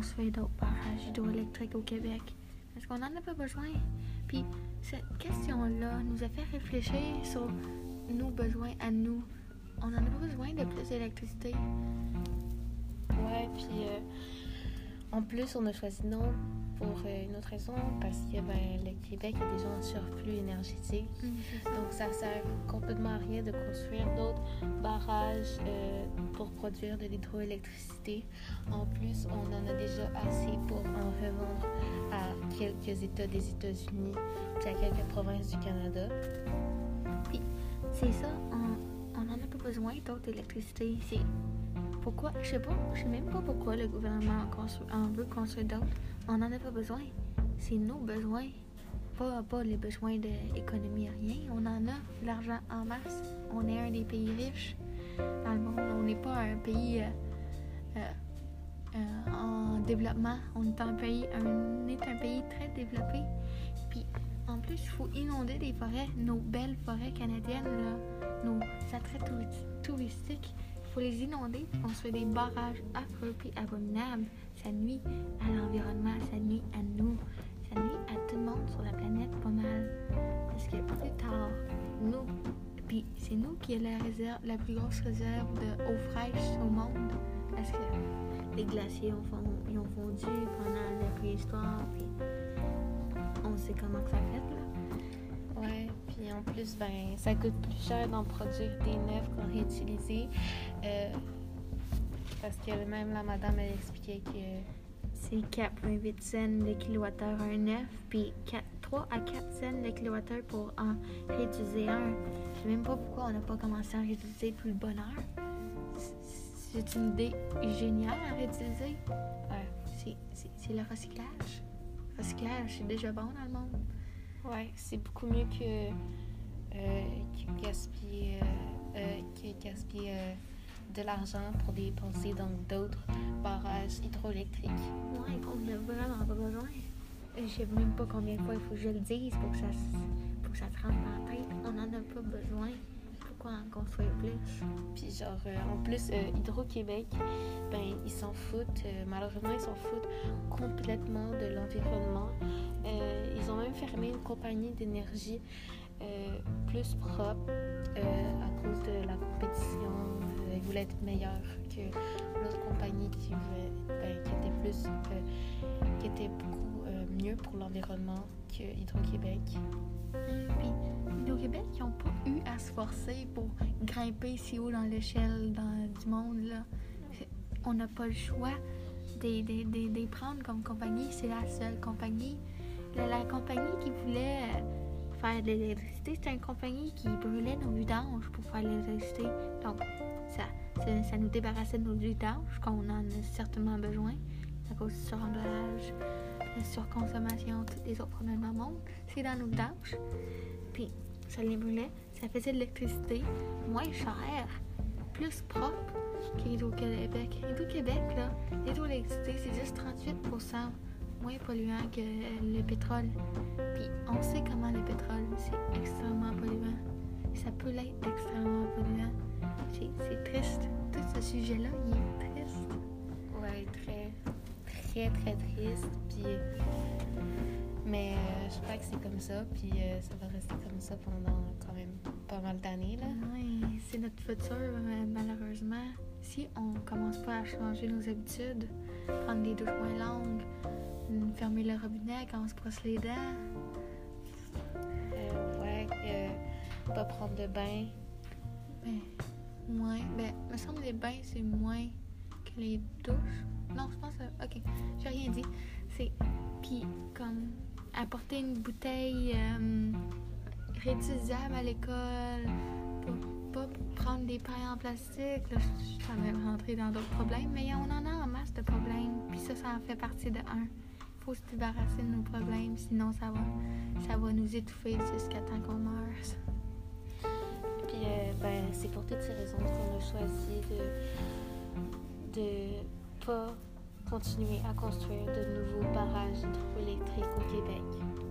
construire d'autres barrages hydroélectriques au Québec? Est-ce qu'on n'en a pas besoin? Puis cette question-là nous a fait réfléchir sur nos besoins à nous. On en a besoin de plus d'électricité. Ouais, puis euh, en plus, on a choisi non pour euh, une autre raison, parce que ben, le Québec est déjà en surplus énergétique. Donc, ça sert complètement à rien de construire d'autres barrages euh, pour produire de l'hydroélectricité. En plus, on en a déjà assez pour en revendre à quelques États des États-Unis puis à quelques provinces du Canada. Puis c'est ça, on n'en a pas besoin d'autres électricité. C'est pourquoi, je sais pas, je sais même pas pourquoi le gouvernement en, veut construire d'autres. On n'en a pas besoin. C'est nos besoins, pas, pas les besoins de l'économie, rien. On en a l'argent en masse. On est un des pays riches dans le monde. On n'est pas un pays euh, euh, euh, en développement. On est un pays, on est un pays très développé. Puis en plus, il faut inonder des forêts, nos belles forêts canadiennes, là, nos attraits touri- touristiques. Faut les inonder, puis construire des barrages affreux et abominables. Ça nuit à l'environnement, ça nuit à nous, ça nuit à tout le monde sur la planète pas mal. Parce que plus tard, nous, puis c'est nous qui avons la, réserve, la plus grosse réserve d'eau fraîche au monde. Parce que les glaciers ont, ont fondu pendant la préhistoire, puis on sait comment que ça fait là. Ouais, puis en plus, ben, ça coûte plus cher d'en produire des neufs qu'en réutiliser. Euh, parce que même la madame, elle expliquait que C'est 4,8 cents le kilowattheure un neuf, puis 4 3 à 4 cents le kilowattheure pour en réutiliser un. Je sais même pas pourquoi on n'a pas commencé à en réutiliser tout le bonheur. C'est une idée géniale à réutiliser. Ouais. C'est- le recyclage. Recyclage, c'est déjà bon dans le monde. Ouais, c'est beaucoup mieux que, euh, que gaspiller, euh, euh, que gaspiller de l'argent pour dépenser dans d'autres barrages hydroélectriques. Ouais, on n'a vraiment pas besoin. Je sais même pas combien de fois il faut que je le dise pour que ça, pour que ça te rentre dans la tête. On n'en a pas besoin. Pourquoi en construire plus? Puis genre, euh, en plus, euh, Hydro-Québec, ben, ils s'en foutent, euh, malheureusement, ils s'en foutent complètement de l'environnement. Fermé une compagnie d'énergie euh, plus propre euh, à cause de la compétition. Euh, ils voulaient être meilleurs que l'autre compagnie qui, ben, était plus, euh, qui était beaucoup mieux pour l'environnement que Hydro-Québec. Puis, Hydro-Québec, ils n'ont pas eu à se forcer pour grimper si haut dans l'échelle du monde. Là. On n'a pas le choix de les prendre comme compagnie. C'est la seule compagnie. La, compagnie qui voulait euh, faire de l'électricité, c'était une compagnie qui brûlait nos vidanges pour faire de l'électricité. Donc, ça, ça, ça nous débarrassait de nos vidanges, qu'on en a certainement besoin à cause du suremballage, la surconsommation, tous les autres problèmes dans le monde. C'est dans nos vidanges. Puis, ça les brûlait. Ça faisait de l'électricité moins chère, plus propre qu'Hydro-Québec. Hydro-Québec, là, l'hydroélectricité, c'est juste 38 moins polluant que le pétrole. Puis, on sait comment le pétrole, c'est extrêmement polluant. Ça peut l'être extrêmement polluant. C'est triste. Tout ce sujet-là, il est triste. Ouais, très, très, très triste. Puis, mais euh, je crois que c'est comme ça. Puis euh, ça va rester comme ça pendant quand même pas mal d'années. là. C'est notre futur, euh, malheureusement. Si on commence pas à changer nos habitudes, prendre des douches moins longues, fermer le robinet quand on se brosse les dents, Euh, ouais, euh, pas prendre de bain. ben, moins. Ben, me semble les bains, c'est moins que les douches. Non, je pense. que- Ok, j'ai rien dit. C'est. Puis, comme, apporter une bouteille euh, réutilisable à l'école, pas, pas prendre des pailles en plastique. Là, je je train de rentrer dans d'autres problèmes, mais on en a en masse de problèmes. Puis ça, ça en fait partie de un. Faut se débarrasser de nos problèmes, sinon ça va, ça va nous étouffer jusqu'à temps qu'on meurt. Puis euh, ben, c'est pour toutes ces raisons qu'on a choisi de de pas continuer à construire de nouveaux barrages hydroélectriques au Québec.